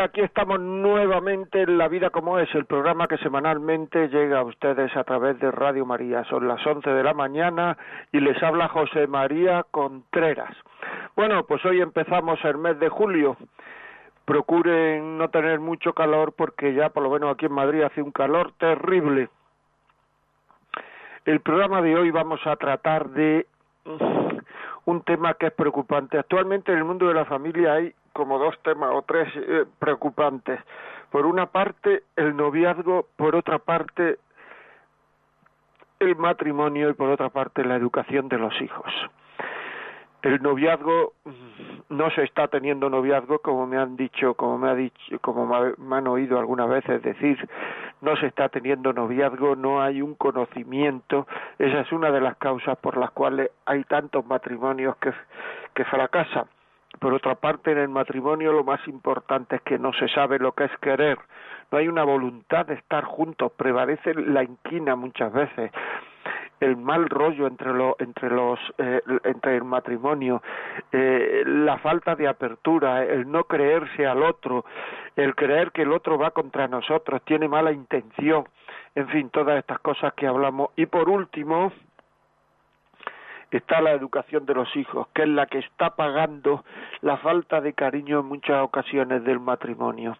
Aquí estamos nuevamente en La Vida como es, el programa que semanalmente llega a ustedes a través de Radio María. Son las 11 de la mañana y les habla José María Contreras. Bueno, pues hoy empezamos el mes de julio. Procuren no tener mucho calor porque ya por lo menos aquí en Madrid hace un calor terrible. El programa de hoy vamos a tratar de un tema que es preocupante. Actualmente en el mundo de la familia hay como dos temas o tres eh, preocupantes. Por una parte, el noviazgo, por otra parte, el matrimonio y por otra parte, la educación de los hijos. El noviazgo mm, no se está teniendo noviazgo como me han dicho, como me ha dicho, como me han oído algunas veces decir, no se está teniendo noviazgo, no hay un conocimiento, esa es una de las causas por las cuales hay tantos matrimonios que, que fracasan por otra parte, en el matrimonio lo más importante es que no se sabe lo que es querer, no hay una voluntad de estar juntos, prevalece la inquina muchas veces, el mal rollo entre entre los eh, entre el matrimonio eh, la falta de apertura el no creerse al otro el creer que el otro va contra nosotros tiene mala intención. En fin todas estas cosas que hablamos. Y por último está la educación de los hijos, que es la que está pagando la falta de cariño en muchas ocasiones del matrimonio.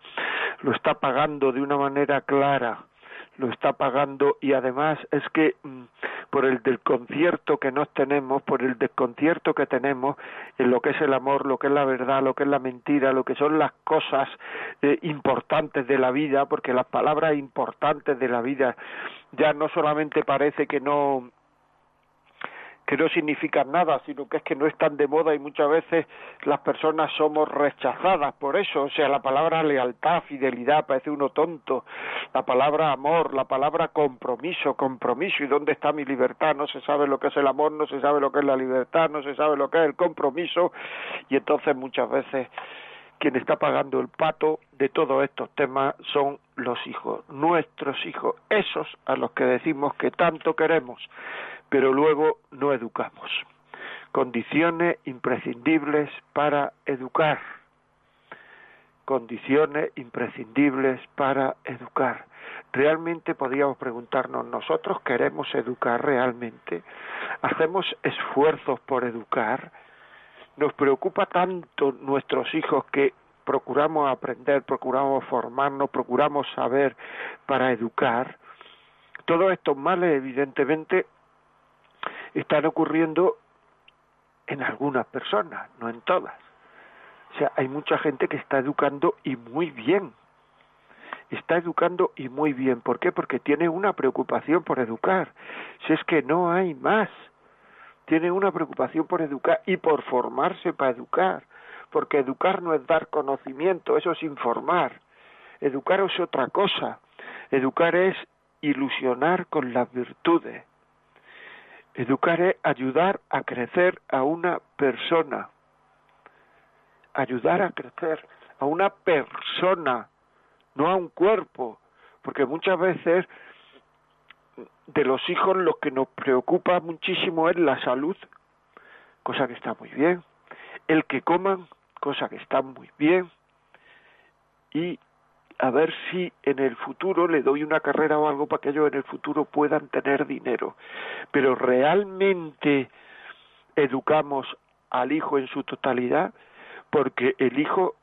Lo está pagando de una manera clara, lo está pagando y además es que mm, por el desconcierto que nos tenemos, por el desconcierto que tenemos en lo que es el amor, lo que es la verdad, lo que es la mentira, lo que son las cosas eh, importantes de la vida, porque las palabras importantes de la vida ya no solamente parece que no que no significan nada, sino que es que no están de moda y muchas veces las personas somos rechazadas por eso, o sea, la palabra lealtad, fidelidad, parece uno tonto, la palabra amor, la palabra compromiso, compromiso, ¿y dónde está mi libertad? No se sabe lo que es el amor, no se sabe lo que es la libertad, no se sabe lo que es el compromiso, y entonces muchas veces quien está pagando el pato de todos estos temas son los hijos, nuestros hijos, esos a los que decimos que tanto queremos pero luego no educamos. Condiciones imprescindibles para educar. Condiciones imprescindibles para educar. Realmente podríamos preguntarnos, ¿nosotros queremos educar realmente? ¿Hacemos esfuerzos por educar? ¿Nos preocupa tanto nuestros hijos que procuramos aprender, procuramos formarnos, procuramos saber para educar? Todos estos males, evidentemente, están ocurriendo en algunas personas, no en todas. O sea, hay mucha gente que está educando y muy bien. Está educando y muy bien. ¿Por qué? Porque tiene una preocupación por educar. Si es que no hay más. Tiene una preocupación por educar y por formarse para educar. Porque educar no es dar conocimiento, eso es informar. Educar es otra cosa. Educar es ilusionar con las virtudes Educar es ayudar a crecer a una persona. Ayudar a crecer a una persona, no a un cuerpo. Porque muchas veces de los hijos lo que nos preocupa muchísimo es la salud, cosa que está muy bien. El que coman, cosa que está muy bien. Y a ver si en el futuro le doy una carrera o algo para que ellos en el futuro puedan tener dinero. Pero realmente educamos al hijo en su totalidad porque el hijo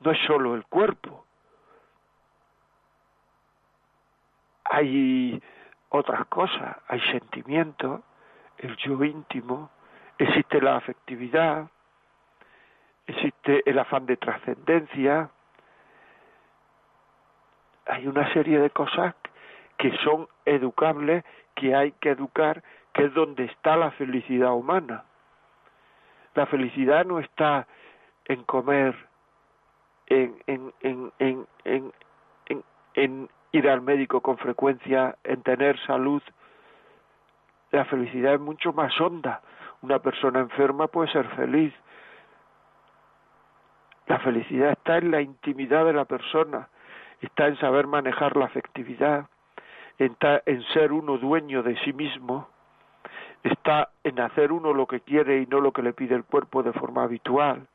no es solo el cuerpo. Hay otras cosas, hay sentimientos, el yo íntimo, existe la afectividad, existe el afán de trascendencia, hay una serie de cosas que son educables, que hay que educar, que es donde está la felicidad humana. La felicidad no está en comer, en, en, en, en, ir al médico con frecuencia, en tener salud. La felicidad es mucho más honda. Una persona enferma puede ser feliz. La felicidad está en la intimidad de la persona, está en saber manejar la afectividad, está en ser uno dueño de sí mismo, está en hacer uno lo que quiere y no lo que le pide el cuerpo de forma habitual,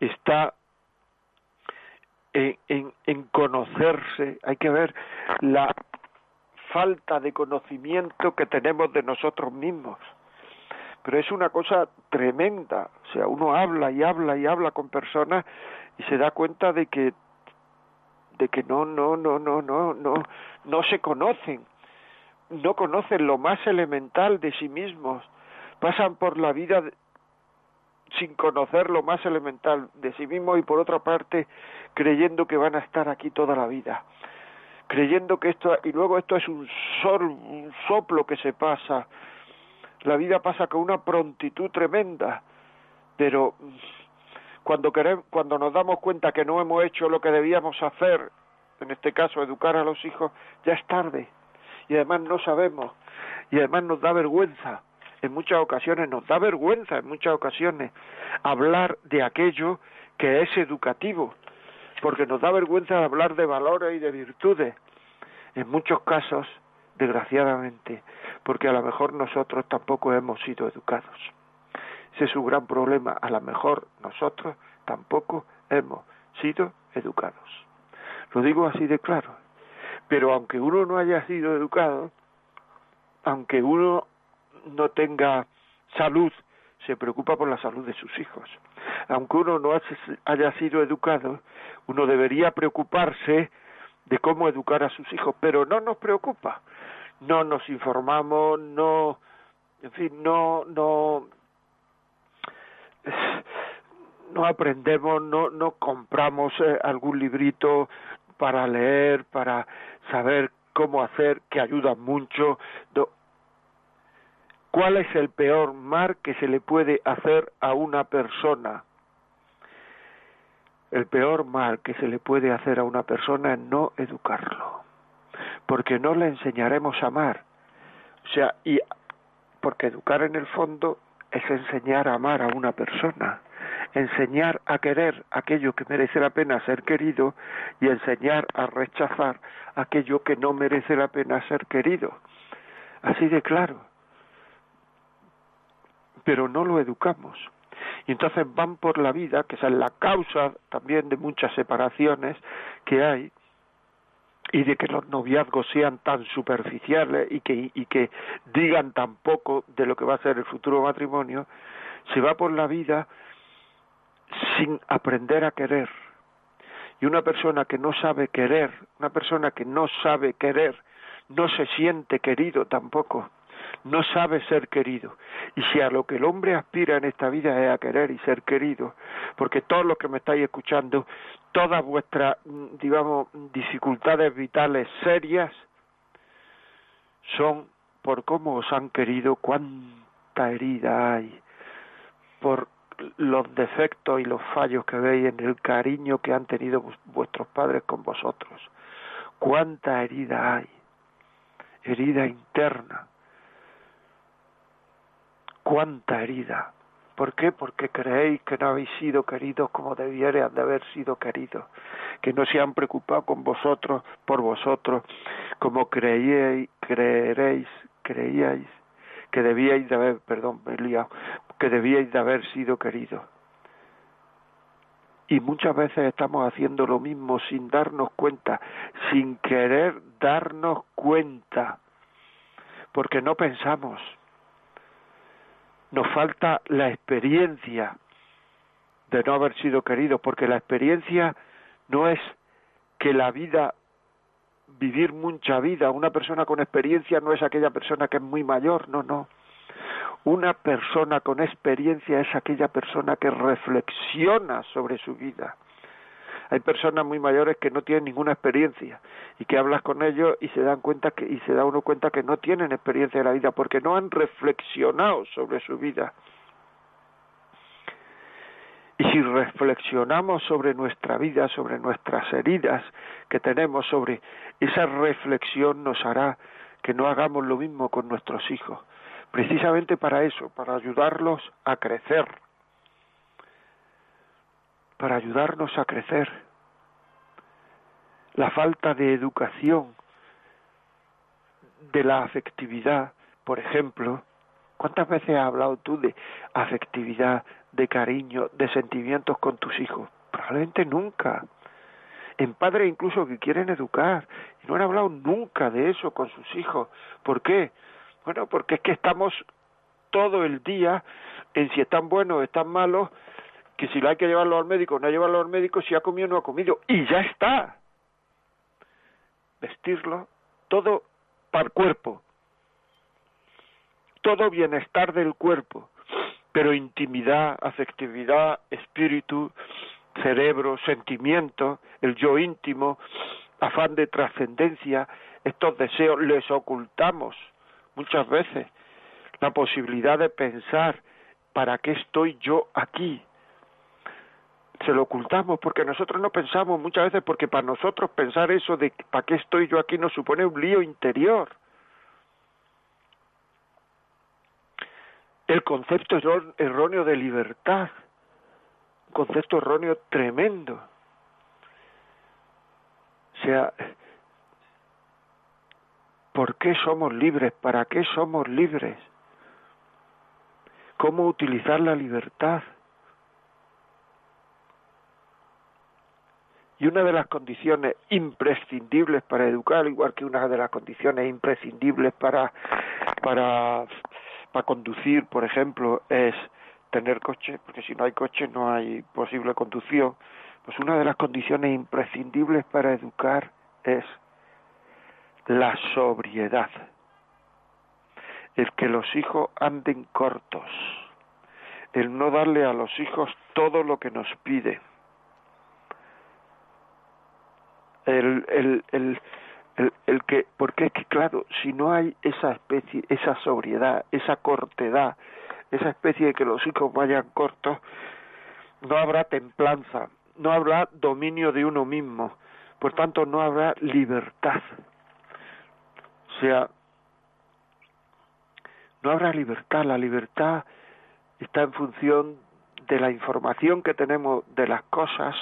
está en, conocerse, hay que ver la falta de conocimiento que tenemos de nosotros mismos. Pero es una cosa tremenda, o sea, uno habla y habla y habla con personas y se da cuenta de que de que no no no no no no no se conocen, no conocen lo más elemental de sí mismos, pasan por la vida sin conocer lo más elemental de sí mismos y por otra parte creyendo que van a estar aquí toda la vida. Creyendo que esto y luego esto es un, sol, un soplo que se pasa. La vida pasa con una prontitud tremenda pero cuando queremos, cuando nos damos cuenta que no hemos hecho lo que debíamos hacer en este caso educar a los hijos ya es tarde. Y además no sabemos. Y además nos da vergüenza. En muchas ocasiones, nos da vergüenza en muchas ocasiones hablar de aquello que es educativo, porque nos da vergüenza hablar de valores y de virtudes. En muchos casos, desgraciadamente, porque a lo mejor nosotros tampoco hemos sido educados. Ese es un gran problema. A lo mejor nosotros tampoco hemos sido educados. Lo digo así de claro. Pero aunque uno no haya sido educado, aunque uno no tenga salud, se preocupa por la salud de sus hijos. Aunque uno no haya sido educado, uno debería preocuparse de cómo educar a sus hijos, pero no nos preocupa. No nos informamos, no, en fin, no, no, no aprendemos, no, no compramos eh, algún librito para leer, para saber cómo hacer, que ayuda mucho. ¿Cuál es el peor mal que se le puede hacer a una persona? El peor mal que se le puede hacer a una persona es no educarlo, porque no le enseñaremos a amar. O sea, y porque educar en el fondo es enseñar a amar a una persona, enseñar a querer aquello que merece la pena ser querido y enseñar a rechazar aquello que no merece la pena ser querido. Así de claro pero no lo educamos. Y entonces van por la vida, que es la causa también de muchas separaciones que hay, y de que los noviazgos sean tan superficiales y que, y que digan tan poco de lo que va a ser el futuro matrimonio, se va por la vida sin aprender a querer. Y una persona que no sabe querer, una persona que no sabe querer, no se siente querido tampoco no sabe ser querido. Y si a lo que el hombre aspira en esta vida es a querer y ser querido, porque todos los que me estáis escuchando, todas vuestras, mm, digamos, dificultades vitales serias son por cómo os han querido, cuánta herida hay, por los defectos y los fallos que veis en el cariño que han tenido vuestros padres con vosotros. Cuánta herida hay, herida interna, cuánta herida. ¿Por qué? Porque creéis que no habéis sido queridos como debieran de haber sido queridos, que no se han preocupado con vosotros, por vosotros, como creíais, creeréis, creíais que debíais de haber, perdón, me he que debíais de haber sido queridos. Y muchas veces estamos haciendo lo mismo sin darnos cuenta, sin querer darnos cuenta, porque no pensamos nos falta la experiencia de no haber sido queridos, porque la experiencia no es que la vida, vivir mucha vida, una persona con experiencia no es aquella persona que es muy mayor, no, no. Una persona con experiencia es aquella persona que reflexiona sobre su vida, Hay personas muy mayores que no tienen ninguna experiencia y que hablas con ellos y se dan cuenta que y se da uno cuenta que no tienen experiencia de la vida porque no han reflexionado sobre su vida. Y si reflexionamos sobre nuestra vida, sobre nuestras heridas que tenemos, sobre esa reflexión nos hará que no hagamos lo mismo con nuestros hijos. Precisamente para eso, para ayudarlos a crecer, para ayudarnos a crecer. La falta de educación, de la afectividad, por ejemplo, ¿cuántas veces has hablado tú de afectividad, de cariño, de sentimientos con tus hijos? Probablemente nunca. En padres incluso que quieren educar y no han hablado nunca de eso con sus hijos. ¿Por qué? Bueno, porque es que estamos todo el día en si están buenos o están malos, que si lo hay que llevarlo al médico, no llevarlo al médico, si ha comido no ha comido, y ya está. Vestirlo, todo para el cuerpo, todo bienestar del cuerpo, pero intimidad, afectividad, espíritu, cerebro, sentimiento, el yo íntimo, afán de trascendencia, estos deseos les ocultamos muchas veces la posibilidad de pensar, ¿para qué estoy yo aquí? Se lo ocultamos porque nosotros no pensamos muchas veces porque para nosotros pensar eso de ¿para qué estoy yo aquí? nos supone un lío interior. El concepto erróneo de libertad, un concepto erróneo tremendo. O sea, ¿Por qué somos libres? ¿Para qué somos libres? ¿Cómo utilizar la libertad? Y una de las condiciones imprescindibles para educar, igual que una de las condiciones imprescindibles para, para, para conducir, por ejemplo, es tener coche, porque si no hay coche no hay posible conducción, pues una de las condiciones imprescindibles para educar es la sobriedad, el que los hijos anden cortos, el no darle a los hijos todo lo que nos pide, el, que, porque es que claro, si no hay esa especie, esa sobriedad, esa cortedad, esa especie de que los hijos vayan cortos, no habrá templanza, no habrá dominio de uno mismo, por tanto no habrá libertad. Sea, no habrá libertad, la libertad está en función de la información que tenemos de las cosas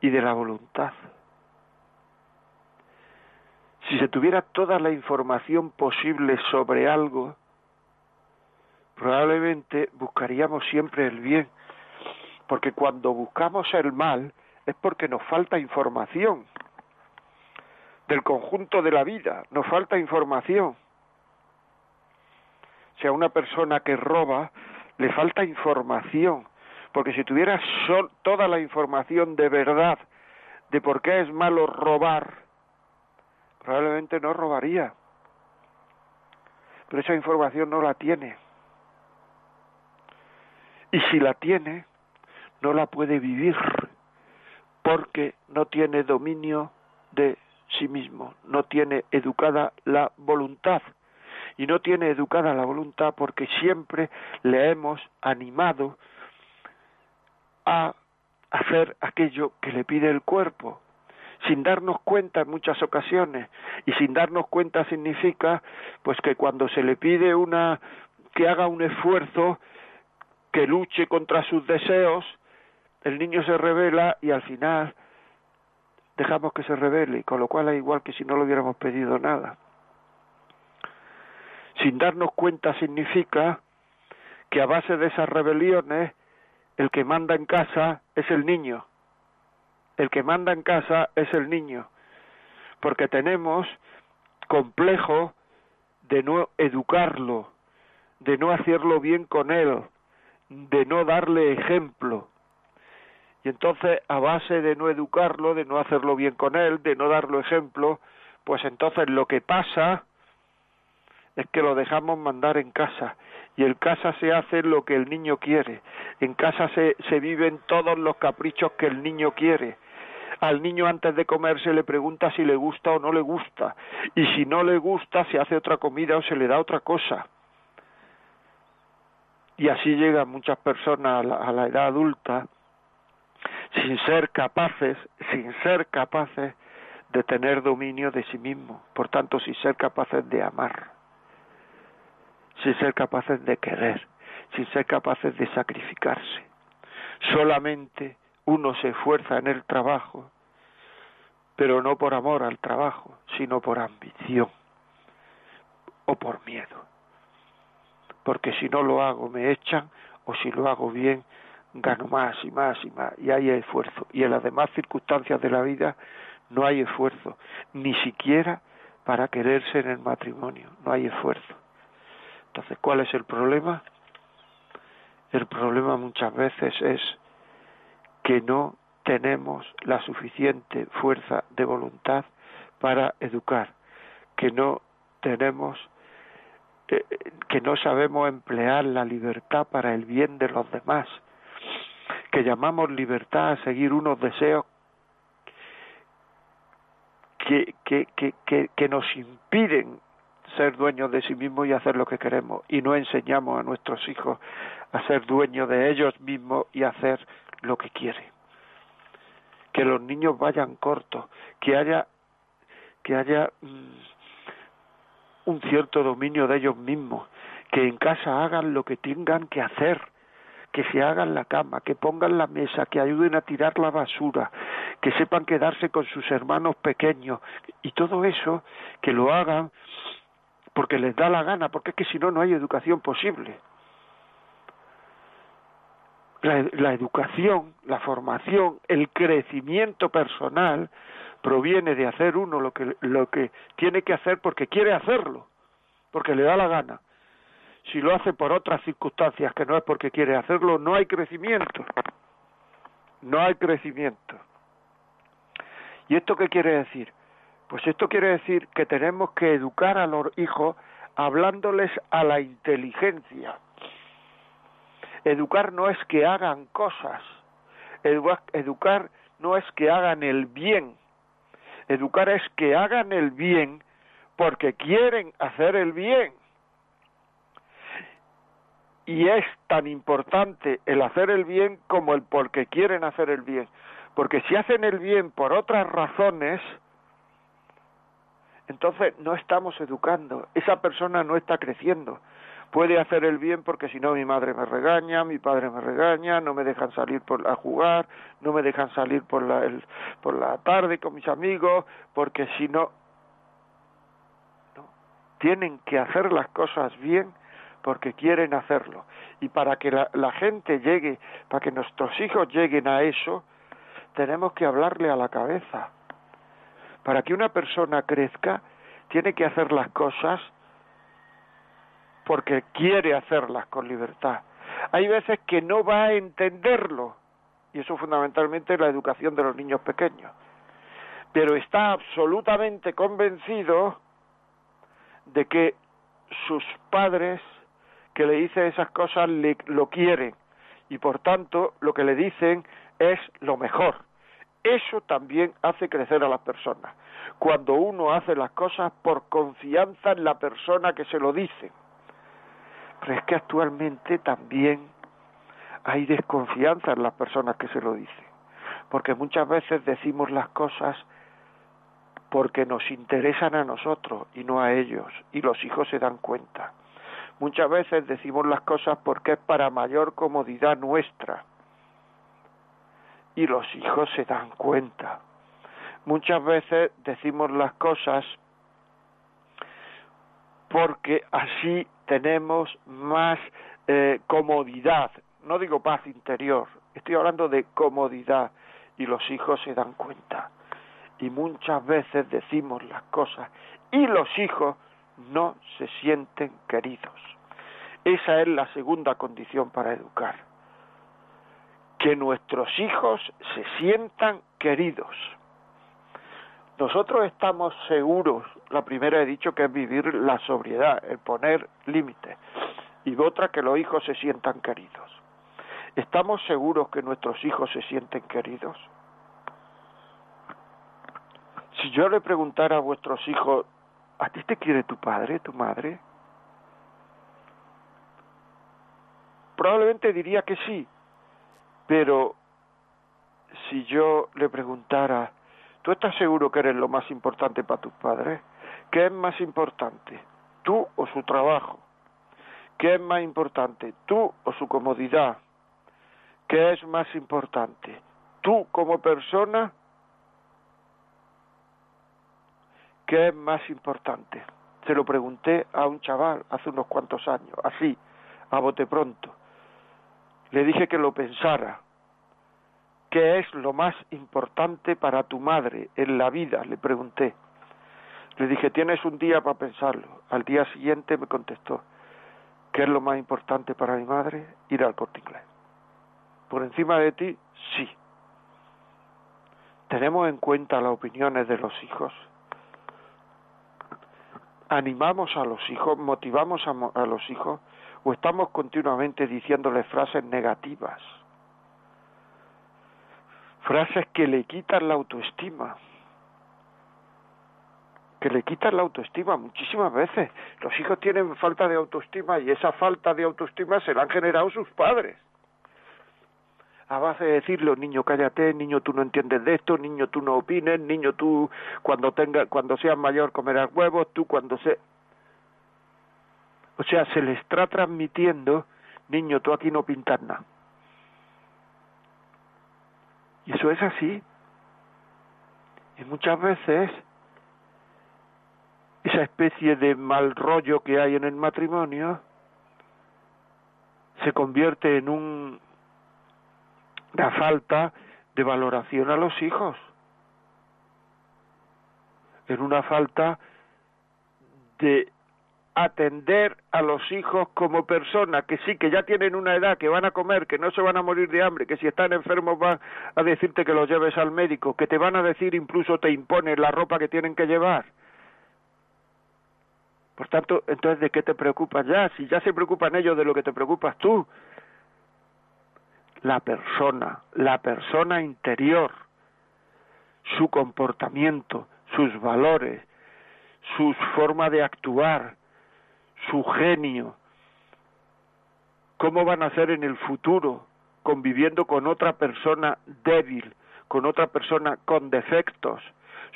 y de la voluntad. Si se tuviera toda la información posible sobre algo, probablemente buscaríamos siempre el bien, porque cuando buscamos el mal es porque nos falta información del conjunto de la vida, nos falta información. Si a una persona que roba le falta información, porque si tuviera toda la información de verdad de por qué es malo robar, probablemente no robaría. Pero esa información no la tiene. Y si la tiene, no la puede vivir, porque no tiene dominio de sí mismo, no tiene educada la voluntad. Y no tiene educada la voluntad porque siempre le hemos animado a hacer aquello que le pide el cuerpo, sin darnos cuenta en muchas ocasiones. Y sin darnos cuenta significa pues que cuando se le pide una que haga un esfuerzo, que luche contra sus deseos, el niño se revela y al final dejamos que se revele, con lo cual es igual que si no le hubiéramos pedido nada. Sin darnos cuenta significa que a base de esas rebeliones el que manda en casa es el niño. El que manda en casa es el niño. Porque tenemos complejo de no educarlo, de no hacerlo bien con él, de no darle ejemplo. Y entonces, a base de no educarlo, de no hacerlo bien con él, de no darlo ejemplo, pues entonces lo que pasa es que lo dejamos mandar en casa. y en casa se hace lo que el niño quiere, en casa se, se viven todos los caprichos que el niño quiere. Al niño antes de comer se le pregunta si le gusta o no le gusta, y si no le gusta se hace otra comida o se le da otra cosa. Y así llegan muchas personas a la, a la edad adulta sin ser capaces, sin ser capaces de tener dominio de sí mismo, por tanto sin ser capaces de amar sin ser capaces de querer, sin ser capaces de sacrificarse. Solamente uno se esfuerza en el trabajo, pero no por amor al trabajo, sino por ambición o por miedo. Porque si no lo hago me echan o si lo hago bien gano más y más y más y hay esfuerzo. Y en las demás circunstancias de la vida no hay esfuerzo, ni siquiera para quererse en el matrimonio, no hay esfuerzo. Entonces, ¿cuál es el problema? El problema muchas veces es que no tenemos la suficiente fuerza de voluntad para educar, que no tenemos eh, que no sabemos emplear la libertad para el bien de los demás, que llamamos libertad a seguir unos deseos que, que, que, que nos impiden ser dueños de sí mismos y hacer lo que queremos y no enseñamos a nuestros hijos a ser dueños de ellos mismos y hacer lo que quieren. Que los niños vayan cortos, que haya que haya mm, un cierto dominio de ellos mismos, que en casa hagan lo que tengan que hacer, que se hagan la cama, que pongan la mesa, que ayuden a tirar la basura, que sepan quedarse con sus hermanos pequeños y todo eso que lo hagan porque les da la gana, porque es que si no, no hay educación posible. La, educación, la formación, el crecimiento personal proviene de hacer uno lo que, lo que tiene que hacer porque quiere hacerlo, porque le da la gana. Si lo hace por otras circunstancias que no es porque quiere hacerlo, no hay crecimiento. No hay crecimiento. ¿Y esto qué quiere decir? Pues esto quiere decir que tenemos que educar a los hijos hablándoles a la inteligencia. Educar no es que hagan cosas, educar no es que hagan el bien, educar es que hagan el bien porque quieren hacer el bien. Y es tan importante el hacer el bien como el porque quieren hacer el bien. Porque si hacen el bien por otras razones, entonces no estamos educando, esa persona no está creciendo. Puede hacer el bien porque si no mi madre me regaña, mi padre me regaña, no me dejan salir por, a jugar, no me dejan salir por la, por la tarde con mis amigos, porque si no, tienen que hacer las cosas bien porque quieren hacerlo. Y para que la, la gente llegue, para que nuestros hijos lleguen a eso, tenemos que hablarle a la cabeza para que una persona crezca, tiene que hacer las cosas porque quiere hacerlas con libertad. Hay veces que no va a entenderlo, y eso fundamentalmente es la educación de los niños pequeños, pero está absolutamente convencido de que sus padres que le dicen esas cosas le, lo quieren y por tanto lo que le dicen es lo mejor. Eso también hace crecer a las personas. Cuando uno hace las cosas por confianza en la persona que se lo dice. Pero es que actualmente también hay desconfianza en las personas que se lo dicen. Porque muchas veces decimos las cosas porque nos interesan a nosotros y no a ellos, y los hijos se dan cuenta. Muchas veces decimos las cosas porque es para mayor comodidad nuestra y los hijos se dan cuenta. Muchas veces decimos las cosas porque así tenemos más eh, comodidad, no digo paz interior, estoy hablando de comodidad y los hijos se dan cuenta. Y muchas veces decimos las cosas y los hijos no se sienten queridos. Esa es la segunda condición para educar que nuestros hijos se sientan queridos. Nosotros estamos seguros, la primera he dicho que es vivir la sobriedad, el poner límites. y otra que los hijos se sientan queridos. ¿Estamos seguros que nuestros hijos se sienten queridos? Si yo le preguntara a vuestros hijos, ¿a ti te quiere tu padre, tu madre? Probablemente diría que sí, pero si yo le preguntara, ¿tú estás seguro que eres lo más importante para tus padres? ¿Qué es más importante, tú o su trabajo? ¿Qué es más importante, tú o su comodidad? ¿Qué es más importante, tú como persona? ¿Qué es más importante? Se lo pregunté a un chaval hace unos cuantos años, así, a bote pronto. Le dije que lo pensara. ¿Qué es lo más importante para tu madre en la vida? Le pregunté. Le dije, tienes un día para pensarlo. Al día siguiente me contestó, ¿qué es lo más importante para mi madre? Ir al corte inglés. Por encima de ti, sí. Tenemos en cuenta las opiniones de los hijos. Animamos a los hijos, motivamos a, a los hijos o estamos continuamente diciéndoles frases negativas, frases que le quitan la autoestima que le quitan la autoestima muchísimas veces. Los hijos tienen falta de autoestima y esa falta de autoestima se la han generado sus padres. A base de decirle, niño, cállate, niño, tú no entiendes de esto, niño, tú no opines, niño, tú cuando tenga, cuando seas mayor comerás huevos, tú cuando se... O sea, se le está transmitiendo, niño, tú aquí no pintas nada. Y eso es así. Y muchas veces esa especie de mal rollo que hay en el matrimonio se convierte en un, una falta de valoración a los hijos, en una falta de atender a los hijos como personas que sí, que ya tienen una edad, que van a comer, que no se van a morir de hambre, que si están enfermos van a decirte que los lleves al médico, que te van a decir incluso te imponen la ropa que tienen que llevar por tanto, entonces, ¿de qué te preocupas ya? Si ya se preocupan ellos de lo que te preocupas tú. La persona, la persona interior, su comportamiento, sus valores, su forma de actuar, su genio, cómo van a ser en el futuro conviviendo con otra persona débil, con otra persona con defectos,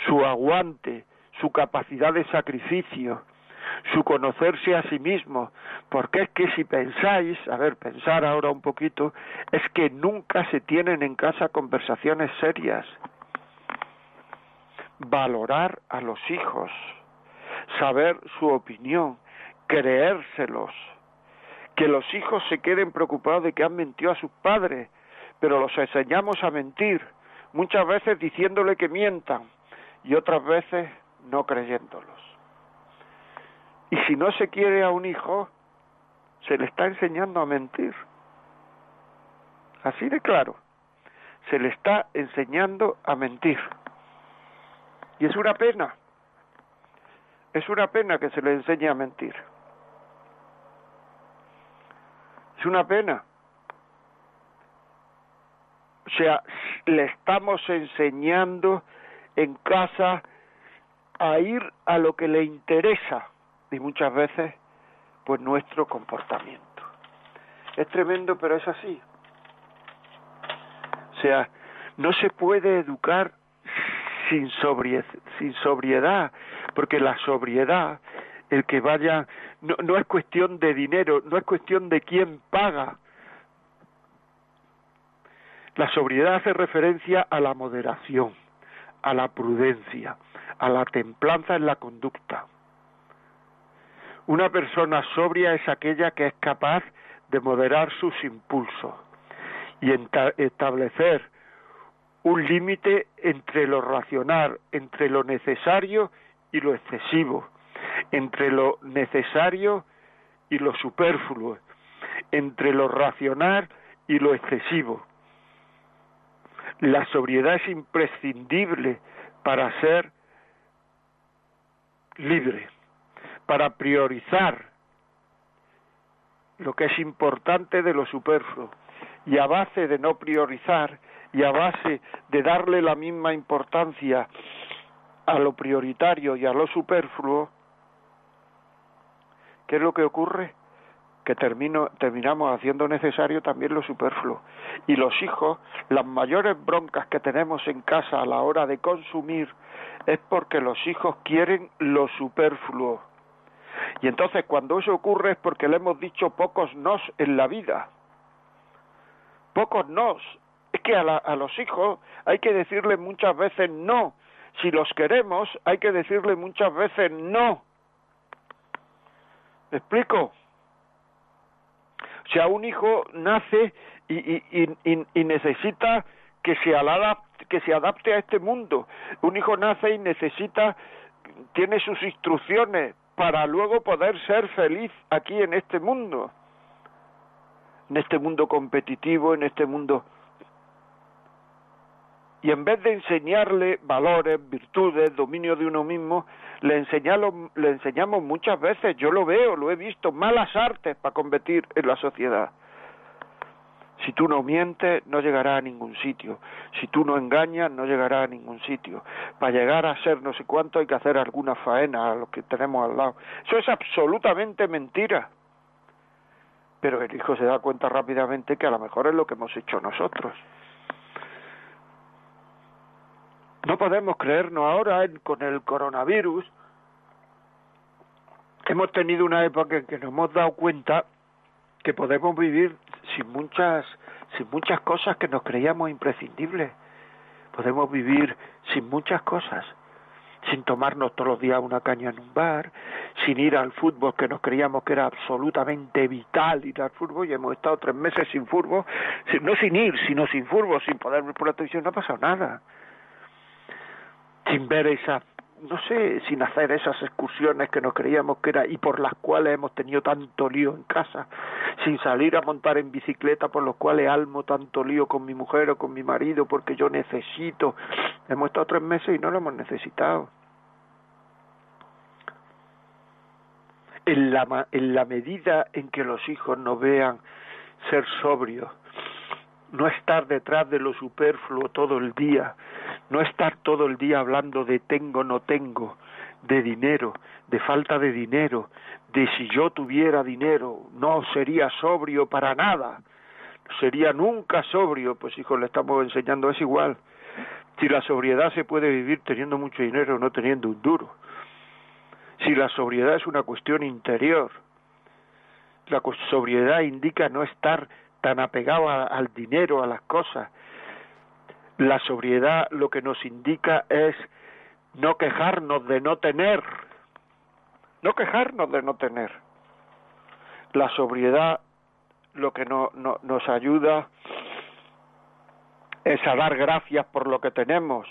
su aguante, su capacidad de sacrificio, su conocerse a sí mismo, porque es que si pensáis, a ver, pensar ahora un poquito, es que nunca se tienen en casa conversaciones serias. Valorar a los hijos, saber su opinión, creérselos, que los hijos se queden preocupados de que han mentido a sus padres, pero los enseñamos a mentir, muchas veces diciéndole que mientan y otras veces no creyéndolos. Y si no se quiere a un hijo, se le está enseñando a mentir. Así de claro. Se le está enseñando a mentir. Y es una pena. Es una pena que se le enseñe a mentir. Una pena. O sea, le estamos enseñando en casa a ir a lo que le interesa y muchas veces pues nuestro comportamiento. Es tremendo, pero es así. O sea, no se puede educar sin, sin sobriedad, porque la sobriedad, el que vaya, no, no es cuestión de dinero, no es cuestión de quién paga. La sobriedad hace referencia a la moderación, a la prudencia, a la templanza en la conducta. Una persona sobria es aquella que es capaz de moderar sus impulsos y establecer un límite entre lo racional, entre lo necesario y lo excesivo, entre lo necesario y lo superfluo, entre lo racional y lo excesivo. La sobriedad es imprescindible para ser libre para priorizar lo que es importante de lo superfluo. Y a base de no priorizar y a base de darle la misma importancia a lo prioritario y a lo superfluo, ¿qué es lo que ocurre? Que terminamos haciendo necesario también lo superfluo. Y los hijos, las mayores broncas que tenemos en casa a la hora de consumir es porque los hijos quieren lo superfluo. Y entonces cuando eso ocurre es porque le hemos dicho pocos nos en la vida. Pocos nos. Es que a, a los hijos hay que decirle muchas veces no. Si los queremos hay que decirle muchas veces no. ¿Me explico? O sea, un hijo nace y, y, y, y necesita que se, que se adapte a este mundo. Un hijo nace y necesita, tiene sus instrucciones, para luego poder ser feliz aquí en este mundo, en este mundo competitivo, en este mundo... Y en vez de enseñarle valores, virtudes, dominio de uno mismo, le, enseñamos, le enseñamos muchas veces, yo lo veo, lo he visto, malas artes para competir en la sociedad. Si tú no mientes, no llegarás a ningún sitio. Si tú no engañas, no llegarás a ningún sitio. Para llegar a ser no sé cuánto hay que hacer alguna faena a los que tenemos al lado. Eso es absolutamente mentira. Pero el hijo se da cuenta rápidamente que a lo mejor es lo que hemos hecho nosotros. No podemos creernos ahora con el coronavirus. Hemos tenido una época en que nos hemos dado cuenta que podemos vivir sin muchas, sin muchas cosas que nos creíamos imprescindibles. Podemos vivir sin muchas cosas, sin tomarnos todos los días una caña en un bar, sin ir al fútbol que nos creíamos que era absolutamente vital ir al fútbol y hemos estado tres meses sin fútbol, no sin ir, sino sin fútbol, sin poder ver por la televisión, no ha pasado nada. Sin ver esa no sé, sin hacer esas excursiones que nos creíamos que era y por las cuales hemos tenido tanto lío en casa, sin salir a montar en bicicleta por los cuales almo tanto lío con mi mujer o con mi marido porque yo necesito. Hemos estado tres meses y no lo hemos necesitado. En la, en la medida en que los hijos nos vean ser sobrios, no estar detrás de lo superfluo todo el día, no estar todo el día hablando de tengo, no tengo, de dinero, de falta de dinero, de si yo tuviera dinero, no sería sobrio para nada, sería nunca sobrio, pues hijo, le estamos enseñando, es igual. Si la sobriedad se puede vivir teniendo mucho dinero o no teniendo un duro. Si la sobriedad es una cuestión interior, la sobriedad indica no estar tan apegado al dinero, a las cosas, la sobriedad lo que nos indica es no quejarnos de no tener, no quejarnos de no tener. La sobriedad lo que no, nos ayuda es a dar gracias por lo que tenemos,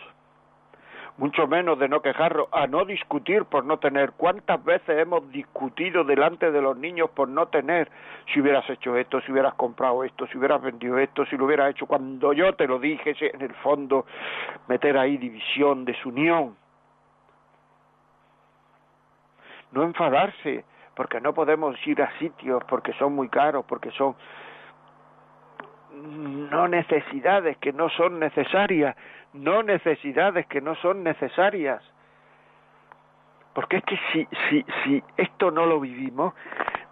mucho menos de no quejarnos, a no discutir por no tener. ¿Cuántas veces hemos discutido delante de los niños por no tener? Si hubieras hecho esto, si hubieras comprado esto, si hubieras vendido esto, si lo hubieras hecho cuando yo te lo dije, en el fondo meter ahí división, desunión. No enfadarse, porque no podemos ir a sitios, porque son muy caros, porque son no necesidades que no son necesarias, no necesidades que no son necesarias. Porque es que si, si, si esto no lo vivimos,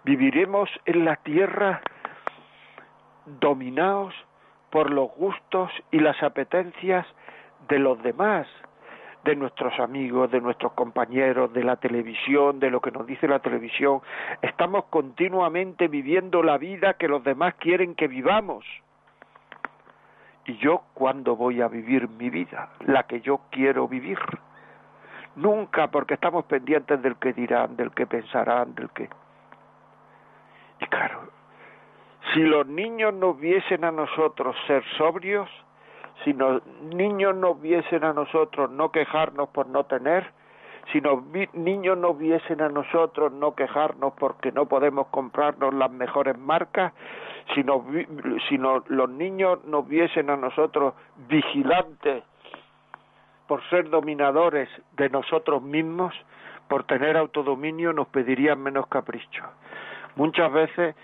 viviremos en la tierra dominados por los gustos y las apetencias de los demás, de nuestros amigos, de nuestros compañeros, de la televisión, de lo que nos dice la televisión. Estamos continuamente viviendo la vida que los demás quieren que vivamos. ¿Y yo cuándo voy a vivir mi vida? La que yo quiero vivir. Nunca, porque estamos pendientes del que dirán, del que pensarán, del que... Y claro, si los niños nos viesen a nosotros ser sobrios, si los niños nos viesen a nosotros no quejarnos por no tener, si los niños nos viesen a nosotros no quejarnos porque no podemos comprarnos las mejores marcas, si, si los niños nos viesen a nosotros vigilantes por ser dominadores de nosotros mismos, por tener autodominio, nos pedirían menos capricho. Muchas veces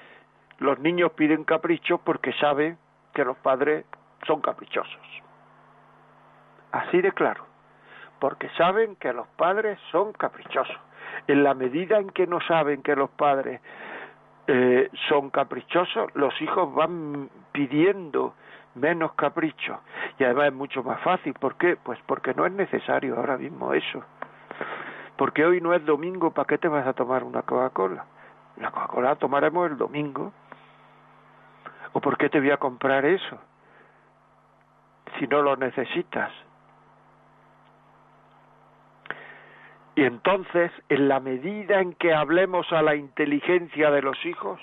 los niños piden caprichos porque saben que los padres son caprichosos. Así de claro, porque saben que los padres son caprichosos. En la medida en que no saben que los padres eh, son caprichosos, los hijos van pidiendo menos caprichos. Y además es mucho más fácil. ¿Por qué? Pues porque no es necesario ahora mismo eso. Porque hoy no es domingo, ¿para qué te vas a tomar una Coca-Cola? La Coca-Cola tomaremos el domingo. ¿O por qué te voy a comprar eso? Si no lo necesitas. Y entonces, en la medida en que hablemos a la inteligencia de los hijos,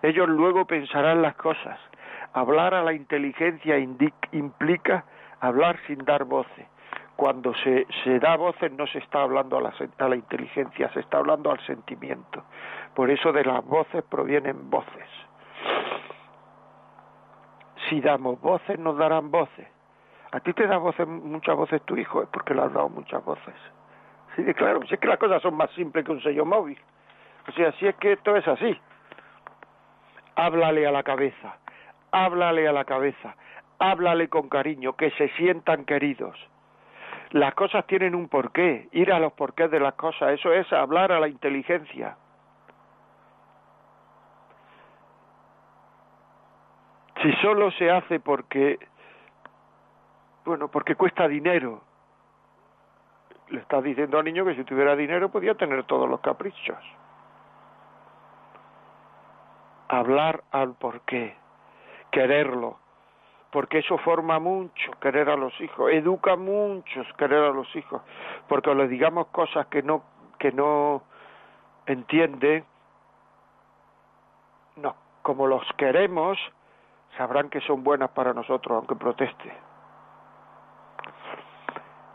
ellos luego pensarán las cosas. Hablar a la inteligencia implica hablar sin dar voces. Cuando se, se da voces no se está hablando a la, inteligencia, se está hablando al sentimiento. Por eso de las voces provienen voces. Si damos voces, nos darán voces. A ti te da voces, muchas voces tu hijo, es porque le has dado muchas voces. Claro, si es que las cosas son más simples que un sello móvil. O sea, si es que esto es así. Háblale a la cabeza, háblale a la cabeza, háblale con cariño, que se sientan queridos. Las cosas tienen un porqué, ir a los porqués de las cosas, eso es hablar a la inteligencia. Si solo se hace porque, bueno, porque cuesta dinero, le estás diciendo al niño que si tuviera dinero podía tener todos los caprichos. Hablar al porqué, quererlo, porque eso forma mucho querer a los hijos, educa mucho querer a los hijos, porque le digamos cosas que no que no entiende, no, como los queremos, sabrán que son buenas para nosotros aunque proteste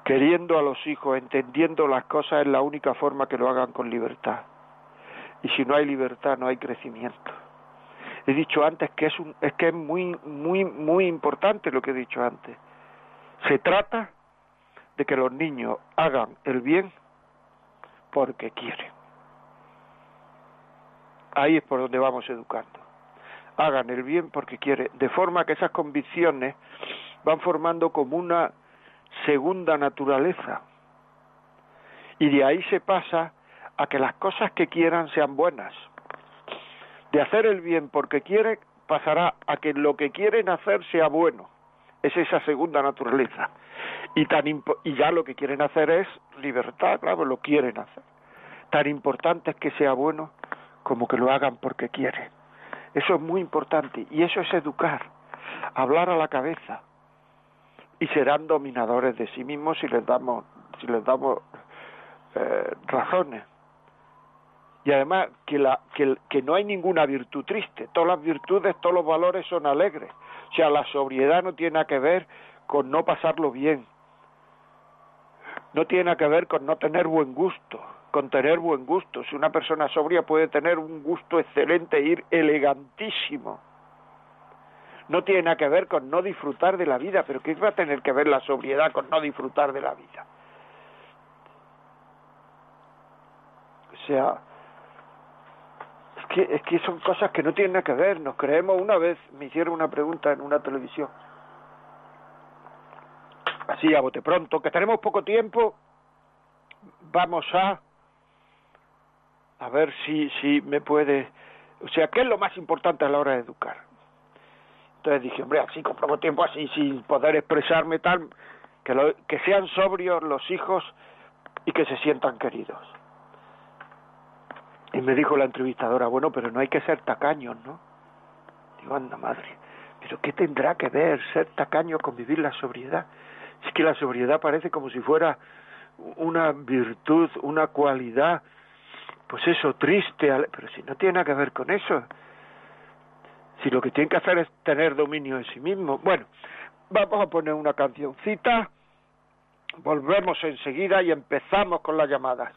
queriendo a los hijos, entendiendo las cosas, es la única forma que lo hagan con libertad. Y si no hay libertad, no hay crecimiento. He dicho antes que es, un, es que es muy, muy, muy importante lo que he dicho antes. Se trata de que los niños hagan el bien porque quieren. Ahí es por donde vamos educando. Hagan el bien porque quieren, de forma que esas convicciones van formando como una segunda naturaleza. Y de ahí se pasa a que las cosas que quieran sean buenas. De hacer el bien porque quiere pasará a que lo que quieren hacer sea bueno. Es esa segunda naturaleza. Y, tan y ya lo que quieren hacer es libertad, claro, lo quieren hacer. Tan importante es que sea bueno como que lo hagan porque quieren. Eso es muy importante y eso es educar, hablar a la cabeza, y serán dominadores de sí mismos si les damos si les damos eh, razones. Y además que, la, que, no hay ninguna virtud triste. Todas las virtudes todos los valores son alegres. O sea la sobriedad no tiene que ver con no pasarlo bien. No tiene que ver con no tener buen gusto con tener buen gusto. Si una persona sobria puede tener un gusto excelente e ir elegantísimo no tiene nada que ver con no disfrutar de la vida, pero ¿qué va a tener que ver la sobriedad con no disfrutar de la vida? O sea, es que, es que son cosas que no tienen nada que ver, nos creemos una vez, me hicieron una pregunta en una televisión, así a bote pronto, que tenemos poco tiempo, vamos a a ver si si me puede o sea qué es lo más importante a la hora de educar entonces dije, hombre, así con poco tiempo, así sin poder expresarme tal, que, que sean sobrios los hijos y que se sientan queridos. Y me dijo la entrevistadora, bueno, pero no hay que ser tacaños, ¿no? Digo, anda madre, pero ¿qué tendrá que ver ser tacaño con vivir la sobriedad? Es que la sobriedad parece como si fuera una virtud, una cualidad, pues eso, triste, pero si no tiene nada que ver con eso, si lo que tienen que hacer es tener dominio de sí mismo. Bueno, vamos a poner una cancioncita, volvemos enseguida y empezamos con las llamadas.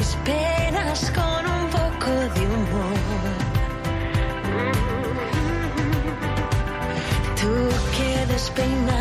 Mis penas con un poco de humor. Tú que despeinabas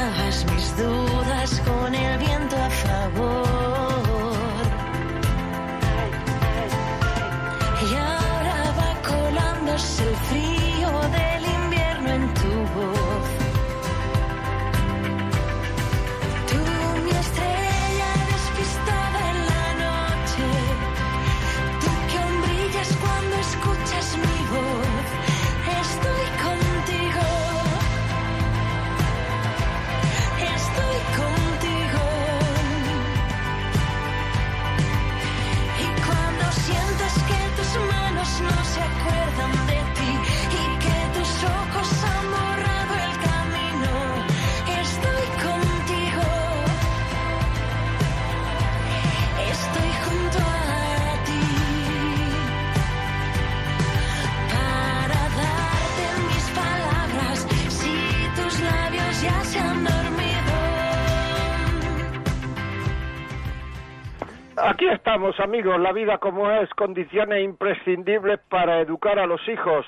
estamos, amigos. La vida como es, condiciones imprescindibles para educar a los hijos.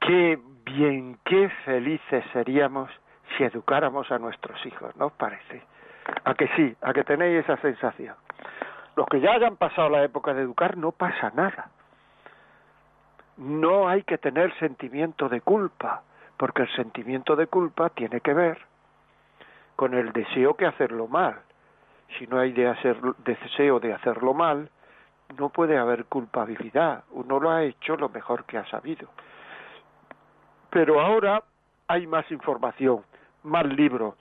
Qué bien, qué felices seríamos si educáramos a nuestros hijos, ¿no os parece? A que sí, a que tenéis esa sensación. Los que ya hayan pasado la época de educar, no pasa nada. No hay que tener sentimiento de culpa, porque el sentimiento de culpa tiene que ver con el deseo que hacerlo mal si no hay de deseo de hacerlo mal, no puede haber culpabilidad. Uno lo ha hecho lo mejor que ha sabido. Pero ahora hay más información, más libros,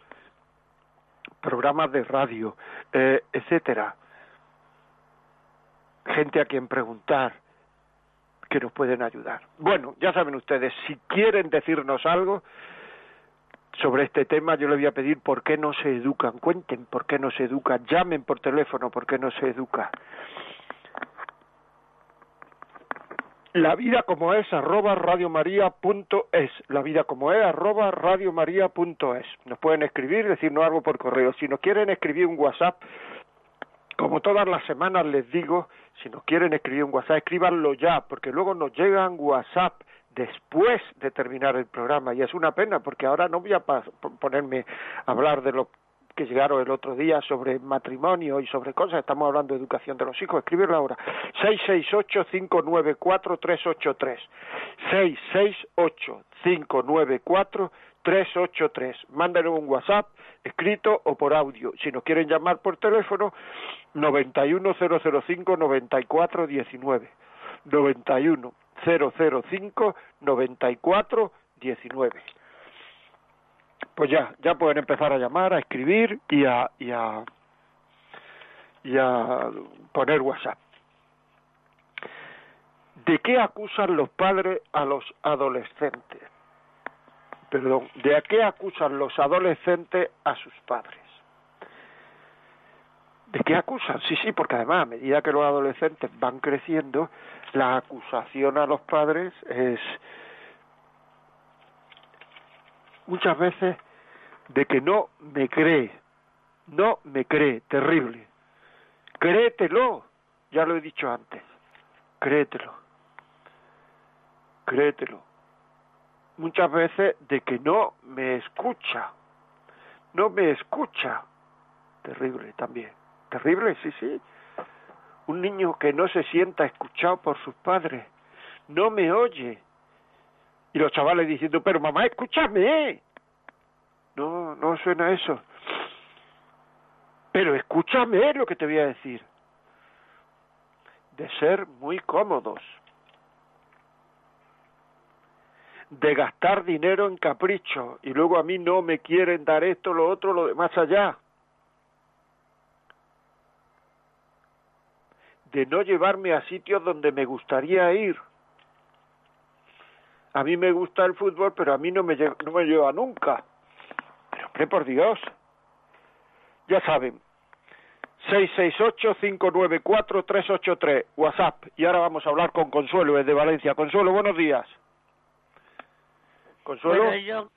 programas de radio, eh, etcétera. Gente a quien preguntar que nos pueden ayudar. Bueno, ya saben ustedes, si quieren decirnos algo, sobre este tema yo le voy a pedir por qué no se educan, cuenten por qué no se educan, llamen por teléfono por qué no se educa. La vida como es arroba radiomaria.es, la vida como es arroba radiomaria.es. Nos pueden escribir, decirnos algo por correo. Si nos quieren escribir un WhatsApp, como todas las semanas les digo, si nos quieren escribir un WhatsApp, escríbanlo ya, porque luego nos llegan WhatsApp después de terminar el programa y es una pena porque ahora no voy a ponerme a hablar de lo que llegaron el otro día sobre matrimonio y sobre cosas, estamos hablando de educación de los hijos, escribirlo ahora. 668-594-383. 668-594-383. Mándenle un WhatsApp escrito o por audio. Si nos quieren llamar por teléfono, 91005-9419. 91 005 94 19. Pues ya, ya pueden empezar a llamar, a escribir y a, y a, y a poner WhatsApp. ¿De qué acusan los padres a los adolescentes? Perdón, ¿de qué acusan los adolescentes a sus padres? ¿De qué acusan? Sí, sí, porque además a medida que los adolescentes van creciendo, la acusación a los padres es muchas veces de que no me cree, no me cree, terrible. Créetelo, ya lo he dicho antes, créetelo, créetelo. muchas veces de que no me escucha, no me escucha. Terrible también, terrible, sí, sí. Un niño que no se sienta escuchado por sus padres, no me oye. Y los chavales diciendo, pero mamá, escúchame. No, no suena eso. Pero escúchame lo que te voy a decir. De ser muy cómodos. De gastar dinero en capricho y luego a mí no me quieren dar esto, lo otro, lo de más allá. De no llevarme a sitios donde me gustaría ir. A mí me gusta el fútbol, pero a mí no me, lle- no me lleva nunca. Pero hombre, por Dios. Ya saben, 668-594-383, WhatsApp. Y ahora vamos a hablar con Consuelo desde Valencia. Consuelo, buenos días. Consuelo, Bueno, yo,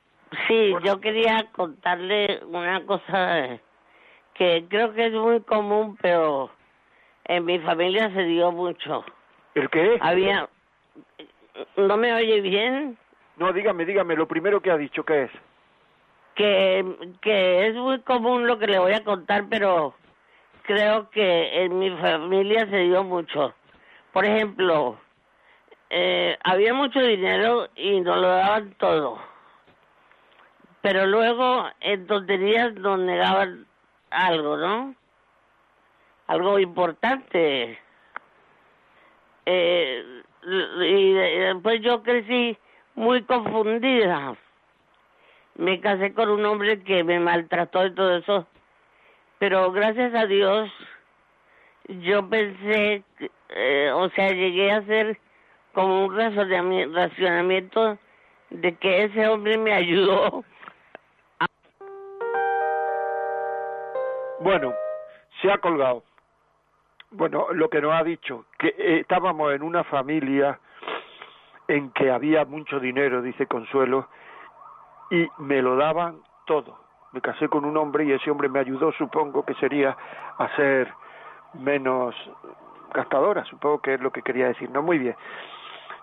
sí, yo quería contarle una cosa eh, que creo que es muy común, pero en mi familia se dio mucho. ¿el qué? Había, ¿no me oye bien? No, dígame, dígame, lo primero que ha dicho, ¿qué es? Que, que es muy común lo que le voy a contar, pero creo que en mi familia se dio mucho. Por ejemplo, eh, había mucho dinero y nos lo daban todo. Pero luego en tonterías nos negaban algo, ¿no? Algo importante. Eh, y después yo crecí muy confundida. Me casé con un hombre que me maltrató y todo eso. Pero gracias a Dios, yo pensé, eh, o sea, llegué a hacer como un racionamiento de que ese hombre me ayudó. Bueno, se ha colgado. Bueno, lo que nos ha dicho, que eh, estábamos en una familia en que había mucho dinero, dice Consuelo, y me lo daban todo. Me casé con un hombre y ese hombre me ayudó, supongo que sería a ser menos gastadora, supongo que es lo que quería decir. No, muy bien.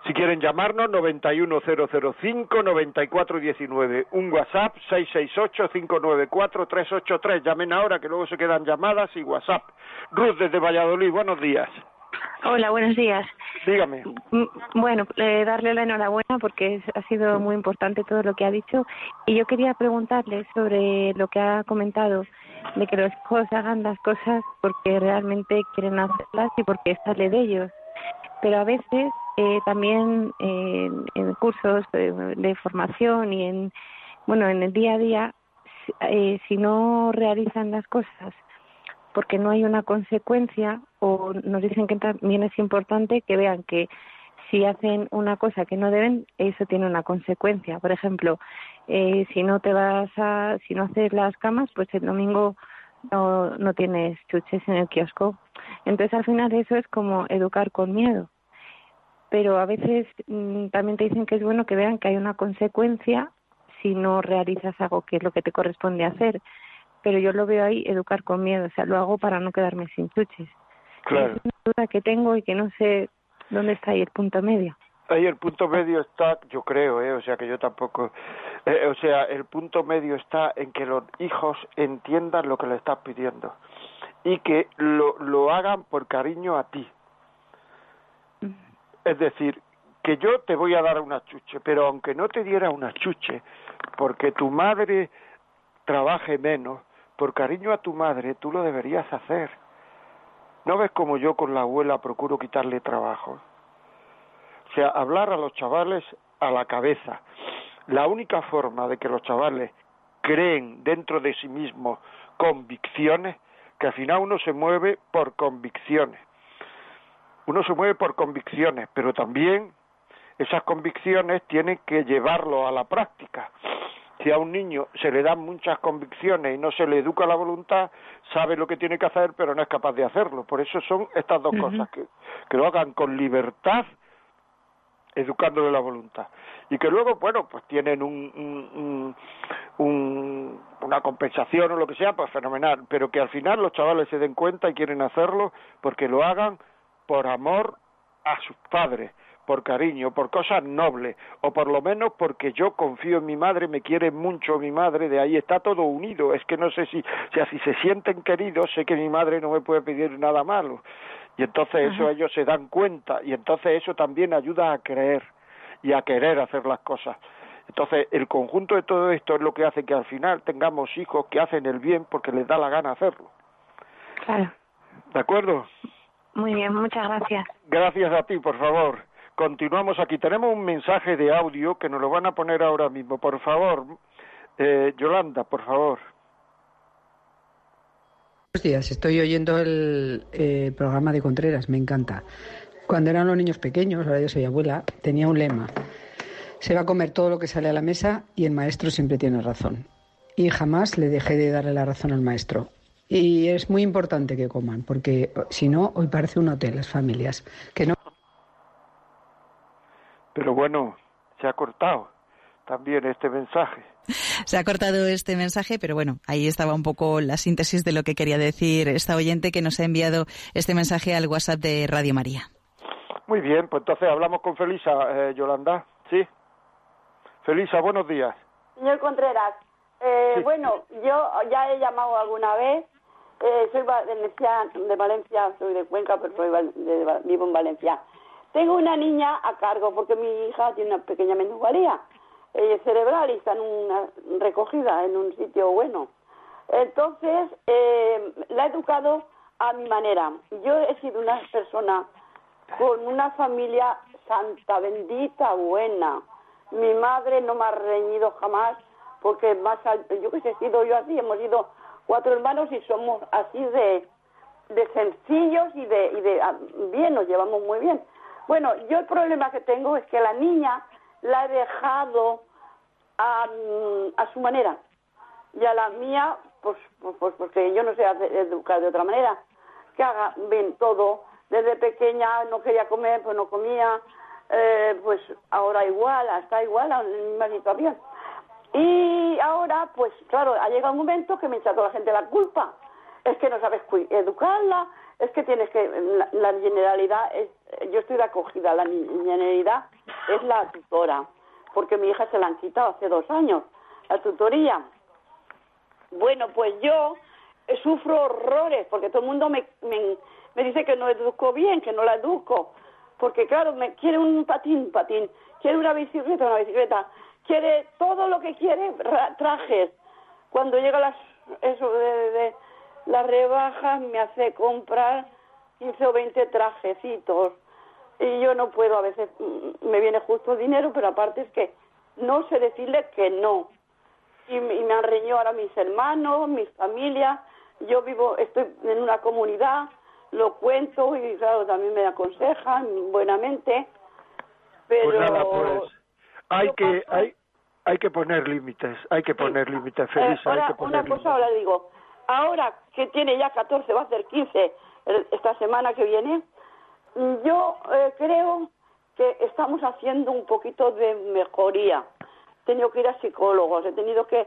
Si quieren llamarnos, 91005-9419. Un WhatsApp, 668-594-383. Llamen ahora, que luego se quedan llamadas y WhatsApp. Ruth, desde Valladolid, buenos días. Hola, buenos días. Dígame. Mm, Bueno, eh, darle la enhorabuena porque ha sido muy importante todo lo que ha dicho. Y yo quería preguntarle sobre lo que ha comentado, de que los hijos hagan las cosas porque realmente quieren hacerlas y porque sale de ellos. Pero a veces eh, también en cursos de, formación y en, bueno, en el día a día, eh, si no realizan las cosas porque no hay una consecuencia o nos dicen que también es importante que vean que si hacen una cosa que no deben, eso tiene una consecuencia. Por ejemplo, eh, si no te vas a, si no haces las camas, pues el domingo no, no tienes chuches en el kiosco. Entonces al final eso es como educar con miedo. Pero a veces mm, también te dicen que es bueno que vean que hay una consecuencia si no realizas algo que es lo que te corresponde hacer pero yo lo veo ahí educar con miedo, o sea, lo hago para no quedarme sin chuches. Claro. Es una duda que tengo y que no sé dónde está ahí el punto medio. Ahí el punto medio está, yo creo, ¿eh? o sea que yo tampoco, eh, o sea, el punto medio está en que los hijos entiendan lo que le estás pidiendo y que lo, lo hagan por cariño a ti. Es decir, que yo te voy a dar una chuche, pero aunque no te diera una chuche, porque tu madre trabaje menos, por cariño a tu madre, tú lo deberías hacer. ¿No ves como yo con la abuela procuro quitarle trabajo? Sea, hablar a los chavales a la cabeza. La única forma de que los chavales creen dentro de sí mismos convicciones, que al final uno se mueve por convicciones. Uno se mueve por convicciones, pero también esas convicciones tienen que llevarlo a la práctica. Si a un niño se le dan muchas convicciones y no se le educa la voluntad, sabe lo que tiene que hacer, pero no es capaz de hacerlo. Por eso son estas dos cosas, que, que lo hagan con libertad, educándole la voluntad. Y que luego, bueno, pues tienen un, un- un- un- una compensación o lo que sea, pues fenomenal. Pero que al final los chavales se den cuenta y quieren hacerlo porque lo hagan por amor a sus padres, por cariño, por cosas nobles, o por lo menos porque yo confío en mi madre, me quiere mucho mi madre, de ahí está todo unido. Es que no sé si, si así se sienten queridos, sé que mi madre no me puede pedir nada malo. Y entonces eso ellos se dan cuenta, y entonces eso también ayuda a creer y a querer hacer las cosas. Entonces, el conjunto de todo esto es lo que hace que al final tengamos hijos que hacen el bien porque les da la gana hacerlo. Claro. ¿De acuerdo? Muy bien, muchas gracias. Gracias a ti, por favor. Continuamos aquí. Tenemos un mensaje de audio que nos lo van a poner ahora mismo. Por favor, eh, Yolanda, por favor. Buenos días, estoy oyendo el eh, programa de Contreras, me encanta. Cuando eran los niños pequeños, ahora yo soy abuela, tenía un lema. Se va a comer todo lo que sale a la mesa y el maestro siempre tiene razón. Y jamás le dejé de darle la razón al maestro. Y es muy importante que coman, porque si no, hoy parece un hotel las familias. Que no Pero bueno, se ha cortado también este mensaje. Se ha cortado este mensaje, pero bueno, ahí estaba un poco la síntesis de lo que quería decir esta oyente que nos ha enviado este mensaje al WhatsApp de Radio María. Muy bien, pues entonces hablamos con Felisa, eh, Yolanda. ¿Sí? Felisa, buenos días. Señor Contreras, eh, Sí. bueno, yo ya he llamado alguna vez, eh, soy Valencia, de Valencia, soy de Cuenca, pero soy val- de- de- vivo en Valencia. Tengo una niña a cargo porque mi hija tiene una pequeña minusvalía eh, cerebral y está en una recogida en un sitio bueno. Entonces, eh, la he educado a mi manera. Yo he sido una persona con una familia santa, bendita, buena. Mi madre no me ha reñido jamás porque más yo que he sido yo así, hemos sido cuatro hermanos y somos así de, de sencillos y de, y de ah, bien, nos llevamos muy bien. Bueno, yo el problema que tengo es que la niña la he dejado a, a su manera y a la mía, pues, pues, pues porque yo no sé educar de otra manera, que haga bien todo. Desde pequeña no quería comer, pues no comía, eh, pues ahora igual, hasta igual, en la misma situación. Y ahora, pues claro, ha llegado un momento que me echa toda la gente la culpa. Es que no sabes educarla, es que tienes que. La, la generalidad es. Yo estoy de acogida, la generalidad es la tutora, porque mi hija se la han quitado hace dos años, la tutoría. Bueno, pues yo eh, sufro horrores porque todo el mundo me, me, me dice que no educo bien, que no la educo. Porque claro, me quiere un patín, patín, quiere una bicicleta, una bicicleta, quiere todo lo que quiere, ra- trajes. Cuando llega las, eso de, de- de las rebajas me hace comprar 15 o 20 trajecitos y yo no puedo, a veces mm, me viene justo dinero, pero aparte es que no sé decirle que no y, me- y me han reñido ahora mis hermanos, mi familia. Yo vivo, estoy en una comunidad, lo cuento y claro, también me aconsejan buenamente. Pero Pues nada, pues hay que paso- hay hay que poner límites, hay que poner límites, Eh, hay ahora, que una poner cosa límites. ahora digo, ahora que tiene ya 14, va a ser 15 el- esta semana que viene, mm, yo eh, creo que estamos haciendo un poquito de mejoría. He tenido que ir a psicólogos, he tenido que,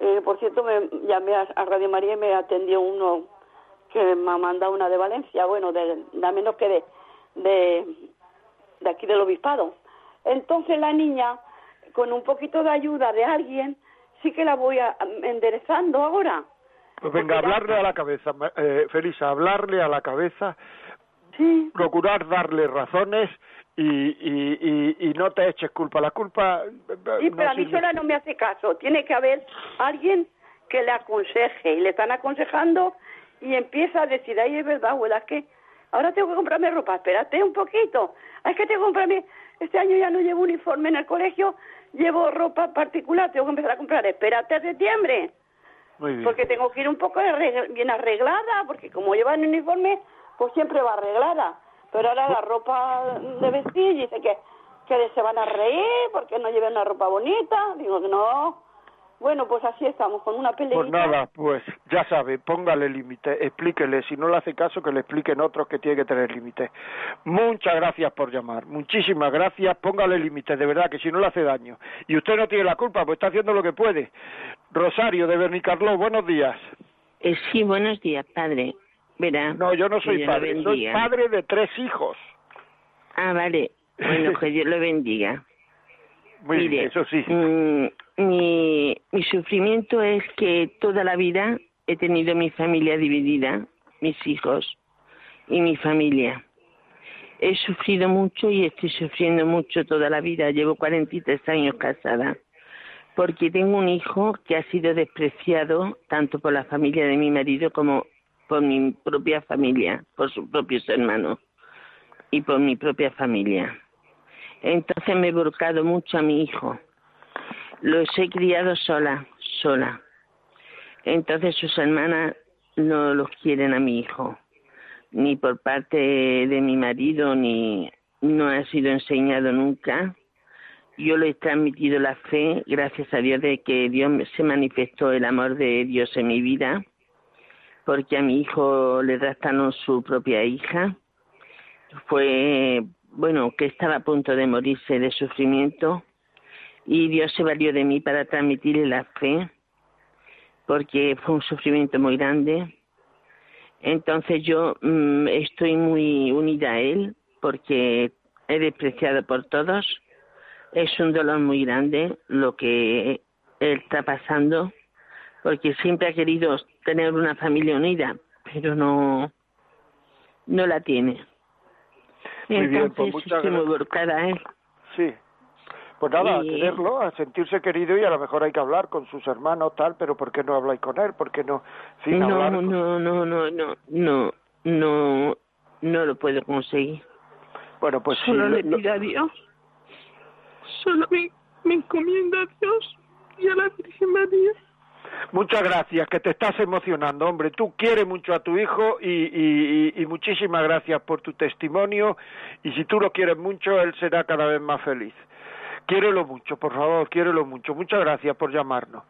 eh, por cierto, me llamé a, a Radio María y me atendió uno que me ha mandado una de Valencia, bueno, de, da menos que de, de, de aquí del obispado. Entonces la niña, con un poquito de ayuda de alguien, sí que la voy a, enderezando ahora. Pues venga, hablarle a la cabeza, eh, Felisa, hablarle a la cabeza, Sí, procurar darle razones y, y, y, y no te eches culpa. La culpa eh, sí, no pero a mí sola no me hace caso. Tiene que haber alguien que le aconseje y le están aconsejando y empieza a decir, ay, es verdad, abuela, es que ahora tengo que comprarme ropa, espérate un poquito. Ay, Es que tengo que comprarme, este año ya no llevo uniforme en el colegio, llevo ropa particular, tengo que empezar a comprar, espérate a septiembre. Muy bien. Porque tengo que ir un poco bien arreglada, porque como llevan uniforme, pues siempre va arreglada. Pero ahora la ropa de vestir dice que, que se van a reír porque no lleven una ropa bonita. Digo que no. Bueno, pues así estamos, con una peleita. Pues nada, pues ya sabe, póngale límite, explíquele, si no le hace caso que le expliquen otros que tiene que tener límite. Muchas gracias por llamar, muchísimas gracias, póngale límite, de verdad que si no le hace daño. Y usted no tiene la culpa, pues está haciendo lo que puede. Rosario de Bernicarló, buenos días. Eh, sí, buenos días, padre. Verá. No, yo no soy padre, soy padre de tres hijos. Ah, vale. Bueno, que Dios lo bendiga. Muy Mire, bien, eso sí. mm, mi, mi sufrimiento es que toda la vida he tenido mi familia dividida, mis hijos y mi familia. He sufrido mucho y estoy sufriendo mucho toda la vida. Llevo 43 años casada. Porque tengo un hijo que ha sido despreciado tanto por la familia de mi marido como por mi propia familia, por sus propios hermanos y por mi propia familia. Entonces me he volcado mucho a mi hijo. Los he criado sola, sola. Entonces sus hermanas no los quieren a mi hijo, ni por parte de mi marido, ni no ha sido enseñado nunca. Yo le he transmitido la fe, gracias a Dios, de que Dios se manifestó el amor de Dios en mi vida, porque a mi hijo le raptaron su propia hija. Fue, bueno, que estaba a punto de morirse de sufrimiento y Dios se valió de mí para transmitirle la fe porque fue un sufrimiento muy grande. Entonces yo mm, estoy muy unida a Él porque he despreciado por todos. Es un dolor muy grande lo que Él está pasando porque siempre ha querido tener una familia unida, pero no, no la tiene. Muy bien, pues Entonces muchas estoy muy volcada Él. Sí. Pues nada, a quererlo, a sentirse querido y a lo mejor hay que hablar con sus hermanos, tal, pero ¿por qué no habláis con él? ¿Por qué no? Sin no, hablar no, con- no, no, no, no, no, no lo puedo conseguir. Bueno, pues Solo lo- le lo- pido a Dios. Solo me, me encomiendo a Dios y a la Virgen María. Muchas gracias, que te estás emocionando, hombre. Tú quieres mucho a tu hijo y, y- y- muchísimas gracias por tu testimonio. Y si tú lo quieres mucho, él será cada vez más feliz. Quiérelo mucho, por favor, quiérelo mucho. Muchas gracias por llamarnos.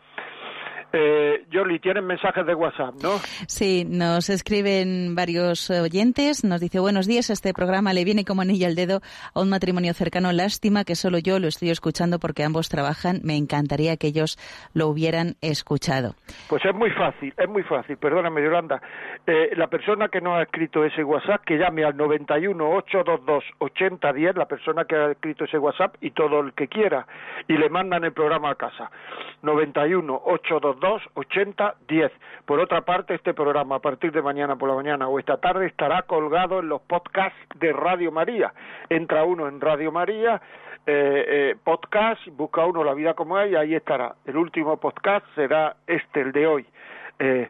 Eh, Yoli, tienes mensajes de WhatsApp, ¿no? Sí, nos escriben varios oyentes. Nos dice, buenos días, este programa le viene como anillo al dedo a un matrimonio cercano. Lástima que solo yo lo estoy escuchando porque ambos trabajan. Me encantaría que ellos lo hubieran escuchado. Pues es muy fácil, es muy fácil, perdóname Yolanda. Eh, la persona que no ha escrito ese WhatsApp, que llame al 91-822-8010, la persona que ha escrito ese WhatsApp y todo el que quiera, y le mandan el programa a casa. 91-822-8010. Por otra parte, este programa a partir de mañana por la mañana o esta tarde estará colgado en los podcasts de Radio María. Entra uno en Radio María eh, eh, podcast, busca uno La Vida como es y ahí estará. El último podcast será este, el de hoy. Eh,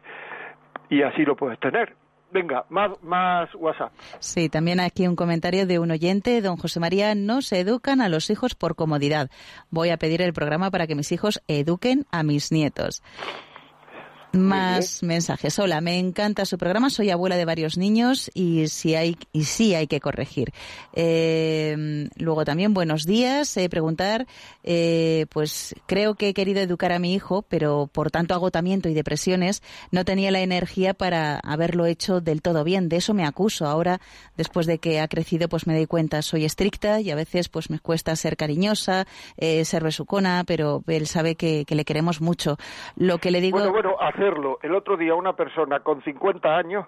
y así lo puedes tener. Venga, más, más WhatsApp. Sí, también aquí un comentario de un oyente, don José María, no se educan a los hijos por comodidad. Voy a pedir el programa para que mis hijos eduquen a mis nietos. Más mensajes. Hola, me encanta su programa. Soy abuela de varios niños y si hay y sí hay que corregir. Eh, luego también buenos días. Eh, preguntar, eh, pues creo que he querido educar a mi hijo, pero por tanto agotamiento y depresiones no tenía la energía para haberlo hecho del todo bien. De eso me acuso. Ahora, después de que ha crecido, pues me doy cuenta. Soy estricta y a veces pues me cuesta ser cariñosa, eh, ser besucona, pero él sabe que, que le queremos mucho. Lo que le digo. Bueno, bueno, hacerlo. El otro día una persona con 50 años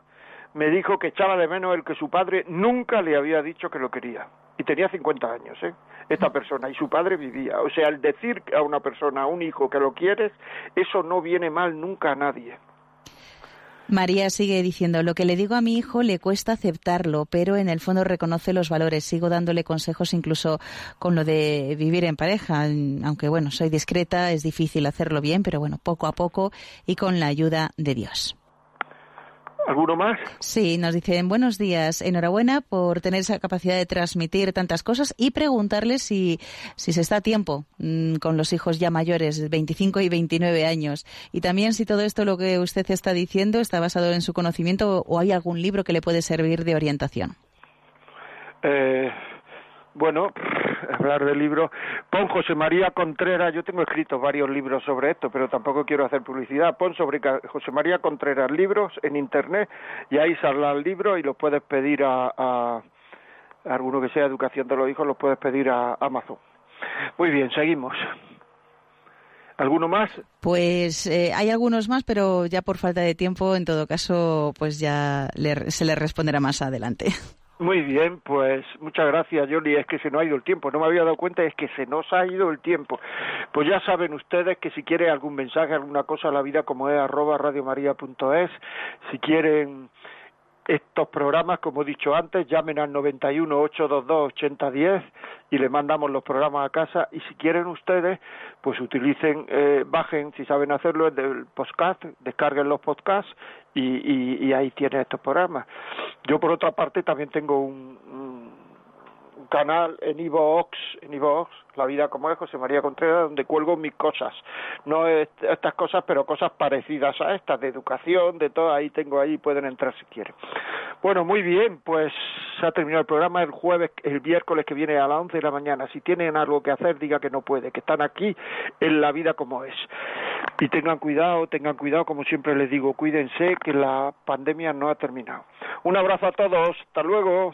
me dijo que echaba de menos el que su padre nunca le había dicho que lo quería. Y tenía 50 años, ¿eh? Esta persona, y su padre vivía. O sea, el decir a una persona, a un hijo que lo quieres, eso no viene mal nunca a nadie. María sigue diciendo, lo que le digo a mi hijo le cuesta aceptarlo, pero en el fondo reconoce los valores. Sigo dándole consejos incluso con lo de vivir en pareja. Aunque bueno, soy discreta, es difícil hacerlo bien, pero bueno, poco a poco y con la ayuda de Dios. ¿Alguno más? Sí, nos dicen buenos días, enhorabuena por tener esa capacidad de transmitir tantas cosas y preguntarles si, si se está a tiempo mm, con los hijos ya mayores, 25 y 29 años. Y también si todo esto lo que usted está diciendo está basado en su conocimiento o hay algún libro que le puede servir de orientación. Eh, bueno, hablar de libros. Pon José María Contreras, yo tengo escritos varios libros sobre esto, pero tampoco quiero hacer publicidad. Pon sobre José María Contreras libros en internet y ahí saldrá el libro y los puedes pedir a alguno que sea educación de los hijos, los puedes pedir a Amazon. Muy bien, seguimos. ¿Alguno más? Pues eh, hay algunos más, pero ya por falta de tiempo, en todo caso, pues ya le- se le responderá más adelante. Muy bien, pues muchas gracias, Yoli. Es que se nos ha ido el tiempo. No me había dado cuenta, es que se nos ha ido el tiempo. Pues ya saben ustedes que si quieren algún mensaje, alguna cosa, la vida como es, arroba radiomaria.es. Si quieren estos programas, como he dicho antes, llamen al 91 822 8010 y le mandamos los programas a casa. Y si quieren ustedes, pues utilicen, eh, bajen, si saben hacerlo, el del podcast, descarguen los podcasts y, y, ahí tienen estos programas. Yo, por otra parte, también tengo un canal en iVoox, en iVoox, La Vida como es, José María Contreras, donde cuelgo mis cosas. No est- estas cosas, pero cosas parecidas a estas, de educación, de todo, ahí tengo ahí, pueden entrar si quieren. Bueno, muy bien, pues se ha terminado el programa el jueves, el miércoles que viene a las 11 de la mañana. Si tienen algo que hacer, diga que no puede, que están aquí en La Vida como es. Y tengan cuidado, tengan cuidado, como siempre les digo, cuídense que la pandemia no ha terminado. Un abrazo a todos, hasta luego.